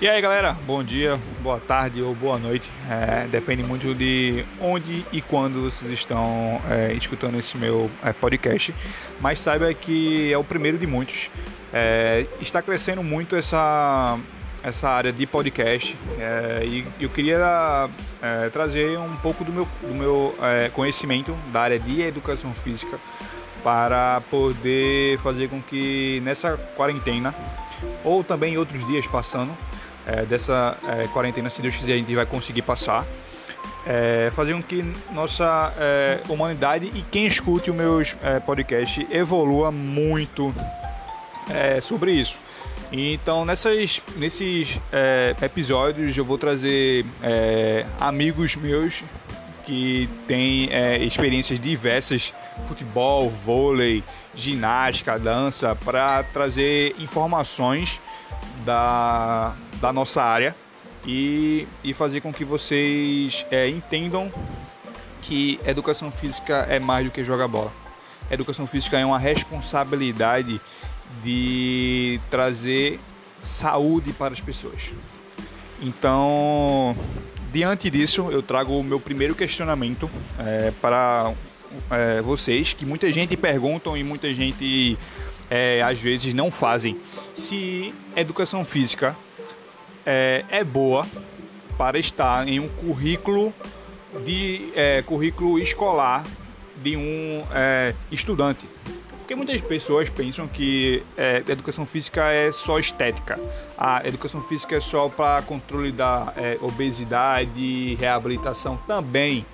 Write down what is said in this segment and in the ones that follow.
E aí galera, bom dia, boa tarde ou boa noite. É, depende muito de onde e quando vocês estão é, escutando esse meu é, podcast. Mas saiba que é o primeiro de muitos. É, está crescendo muito essa, essa área de podcast é, e eu queria é, trazer um pouco do meu, do meu conhecimento da área de educação física para poder fazer com que nessa quarentena ou também outros dias passando é, dessa é, quarentena, se Deus quiser, a gente vai conseguir passar. É, fazer com que nossa é, humanidade e quem escute o meu é, podcast evolua muito é, sobre isso. Então, nessas, nesses episódios, eu vou trazer amigos meus que têm experiências diversas futebol, vôlei, ginástica, dança, para trazer informações da, da nossa área e, e fazer com que vocês é, entendam que educação física é mais do que jogar bola. Educação física é uma responsabilidade de trazer saúde para as pessoas. Então, diante disso, eu trago o meu primeiro questionamento é, para é, vocês, que muita gente perguntam e muita gente é, às vezes não fazem. Se educação física é, é boa para estar em um currículo de é, currículo escolar de um é, estudante. Porque muitas pessoas pensam que é, educação física é só estética. A educação física é só para controle da é, obesidade, reabilitação também.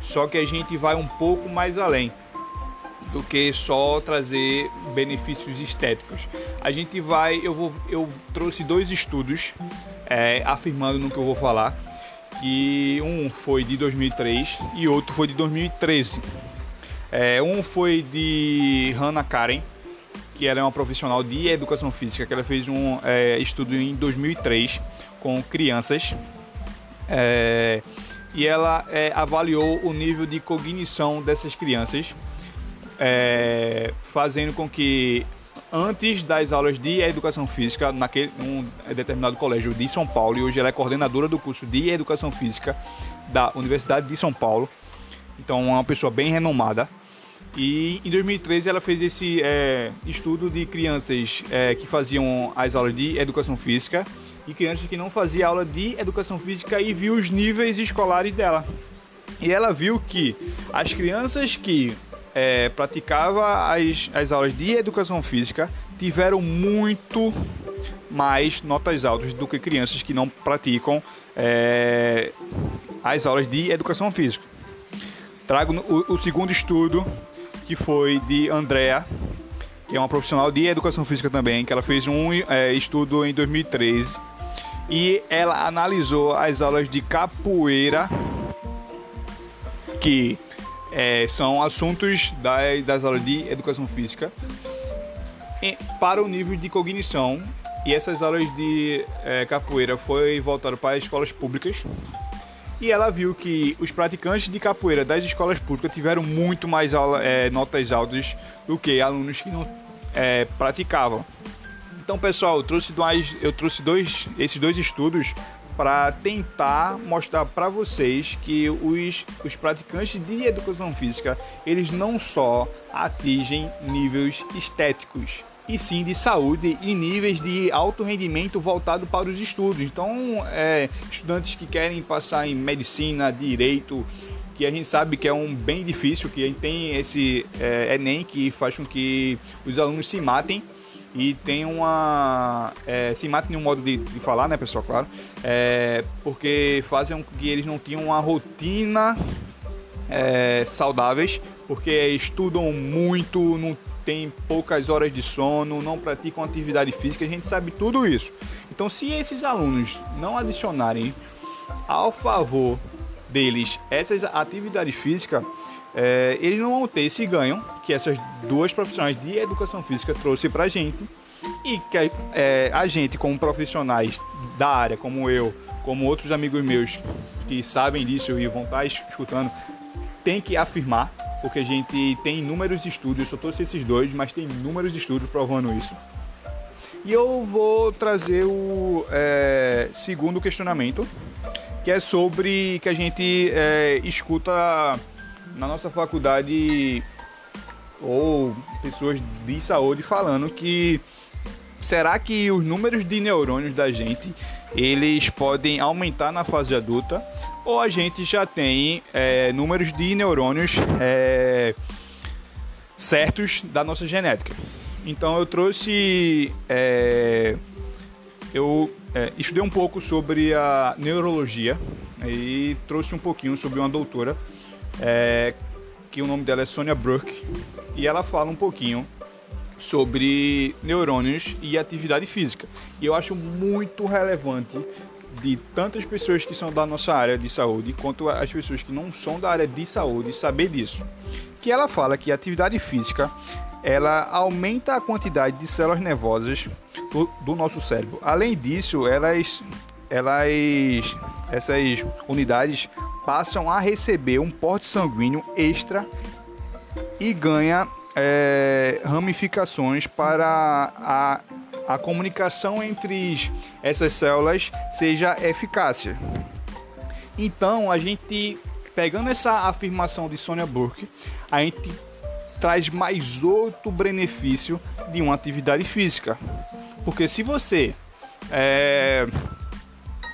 Só que a gente vai um pouco mais além do que só trazer benefícios estéticos. A gente vai, eu vou, eu trouxe dois estudos é, afirmando no que eu vou falar, que um foi de 2003 e outro foi de 2013. É, um foi de Hannah Karen, que ela é uma profissional de educação física, que ela fez um é, estudo em 2003 com crianças. É, e ela é, avaliou o nível de cognição dessas crianças é, fazendo com que antes das aulas de educação física naquele um determinado colégio de São Paulo e hoje ela é coordenadora do curso de educação física da Universidade de São Paulo. Então, é uma pessoa bem renomada. E em 2013 ela fez esse é, estudo de crianças é, que faziam as aulas de educação física e crianças que não faziam aula de educação física e viu os níveis escolares dela. E ela viu que as crianças que é, praticava as, as aulas de educação física tiveram muito mais notas altas do que crianças que não praticam é, as aulas de educação física. Trago o, o, segundo estudo, que foi de Andrea, que é uma profissional de educação física também, que ela fez um é, estudo em 2013 e ela analisou as aulas de capoeira que é, são assuntos das, das aulas de educação física para o nível de cognição. E essas aulas de é, capoeira foi voltado para escolas públicas. E ela viu que os praticantes de capoeira das escolas públicas tiveram muito mais aula, é, notas altas do que alunos que não é, praticavam. Então, pessoal, eu trouxe, dois, eu trouxe dois, esses dois estudos para tentar mostrar para vocês que os, os praticantes de educação física eles não só atingem níveis estéticos e sim de saúde e níveis de alto rendimento voltado para os estudos. Então, é, estudantes que querem passar em medicina, direito, que a gente sabe que é um bem difícil, que a gente tem esse é, Enem que faz com que os alunos se matem e tem uma. É, se mata em um modo de, de, falar, né, pessoal? Claro. É, porque fazem com que eles não tenham uma rotina é, saudáveis, porque estudam muito, não tem poucas horas de sono, não praticam atividade física, a gente sabe tudo isso. Então, se esses alunos não adicionarem ao favor deles essas atividades físicas, é, não ter esse ganho que essas duas profissionais de educação física trouxe para a gente e que é, a gente, como profissionais da área, como eu, como outros amigos meus que sabem disso e vão estar escutando, tem que afirmar, porque a gente tem inúmeros estudos, só trouxe esses dois, mas tem inúmeros estudos provando isso. E eu vou trazer o é, segundo questionamento, que é sobre que a gente é, escuta na nossa faculdade ou pessoas de saúde falando que será que os números de neurônios da gente eles podem aumentar na fase adulta ou a gente já tem é, números de neurônios é, certos da nossa genética. Então eu trouxe, é, eu é, estudei um pouco sobre a neurologia e trouxe um pouquinho sobre uma doutora é, que o nome dela é Sonia Burke e ela fala um pouquinho sobre neurônios e atividade física. E eu acho muito relevante de tantas pessoas que são da nossa área de saúde quanto as pessoas que não são da área de saúde saber disso. Que ela fala que a atividade física ela aumenta a quantidade de células nervosas do, do nosso cérebro. Além disso, elas, elas, essas unidades passam a receber um porte sanguíneo extra e ganha é, ramificações para a, a comunicação entre essas células seja eficácia. Então, a gente, pegando essa afirmação de Sonia Burke, a gente traz mais outro benefício de uma atividade física. Porque se você é,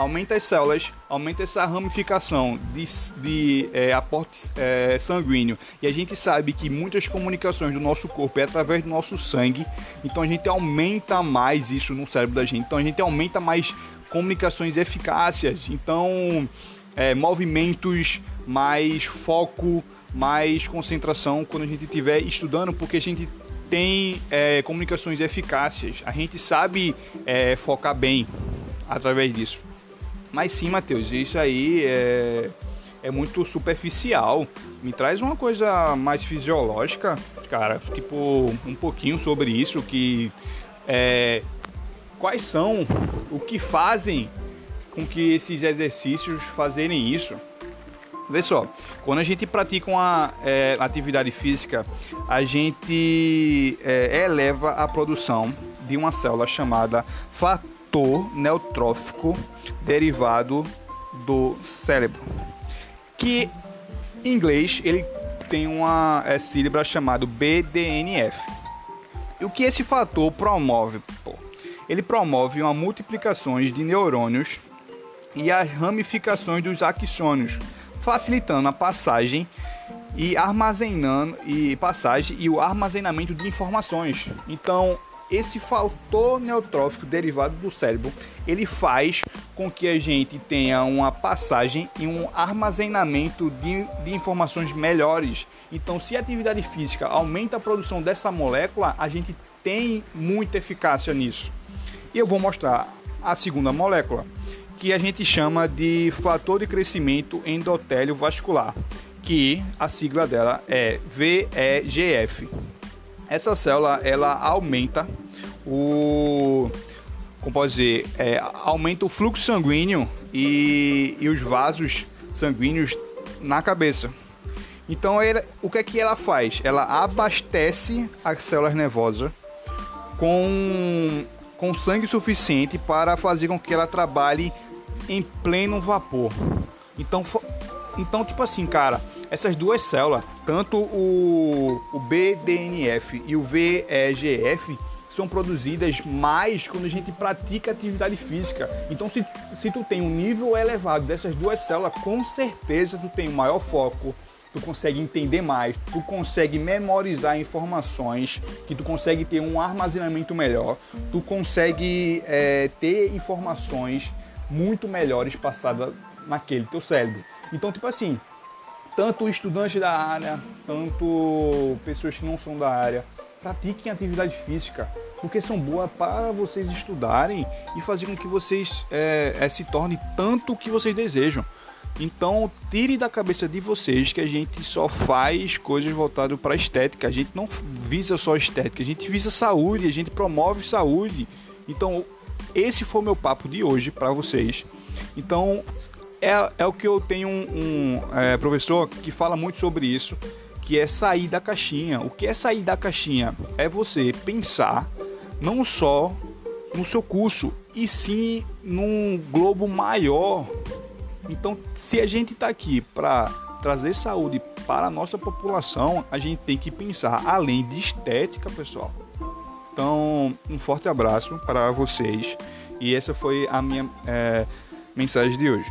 aumenta as células, aumenta essa ramificação de, de é, aporte é, sanguíneo. E a gente sabe que muitas comunicações do nosso corpo é através do nosso sangue, então a gente aumenta mais isso no cérebro da gente. Então a gente aumenta mais comunicações eficácias, então é, movimentos, mais foco, mais concentração quando a gente estiver estudando, porque a gente tem é, comunicações eficácias, a gente sabe é, focar bem através disso. Mas sim, Matheus, isso aí é, é muito superficial. Me traz uma coisa mais fisiológica, cara. Tipo, um pouquinho sobre isso, que é, quais são, o que fazem com que esses exercícios fazerem isso. Vê só, quando a gente pratica uma é, atividade física, a gente é, eleva a produção de uma célula chamada fator fator neutrófico derivado do cérebro, que em inglês ele tem uma é, sílaba chamada BDNF. E o que esse fator promove? Pô, ele promove uma multiplicação de neurônios e as ramificações dos axônios, facilitando a passagem e armazenando e passagem e o armazenamento de informações. Então, esse fator neutrófico derivado do cérebro, ele faz com que a gente tenha uma passagem e um armazenamento de, de informações melhores. Então, se a atividade física aumenta a produção dessa molécula, a gente tem muita eficácia nisso. E eu vou mostrar a segunda molécula, que a gente chama de fator de crescimento endotélio vascular, que a sigla dela é VEGF. Essa célula ela aumenta o como pode dizer, é, aumenta o fluxo sanguíneo e, e os vasos sanguíneos na cabeça. Então, ela, o que é que ela faz? Ela abastece as células nervosas com, com sangue suficiente para fazer com que ela trabalhe em pleno vapor. Então, então tipo assim, cara, essas duas células, tanto o, o BDNF e o VEGF, são produzidas mais quando a gente pratica atividade física. Então, se, se tu tem um nível elevado dessas duas células, com certeza tu tem um maior foco, tu consegue entender mais, tu consegue memorizar informações, que tu consegue ter um armazenamento melhor, tu consegue é, ter informações muito melhores passadas naquele teu cérebro. Então, tipo assim, tanto estudantes da área, tanto pessoas que não são da área, pratiquem atividade física, porque são boas para vocês estudarem e fazer com que vocês é, é, se tornem tanto o que vocês desejam. Então, tire da cabeça de vocês que a gente só faz coisas voltadas para a estética. A gente não visa só estética, a gente visa saúde, a gente promove saúde. Então, esse foi o meu papo de hoje para vocês. Então, é, é o que eu tenho um, um é, professor que fala muito sobre isso, que é sair da caixinha. O que é sair da caixinha? É você pensar não só no seu curso, e sim num globo maior. Então, se a gente está aqui para trazer saúde para a nossa população, a gente tem que pensar além de estética, pessoal. Então, um forte abraço para vocês e essa foi a minha é, mensagem de hoje.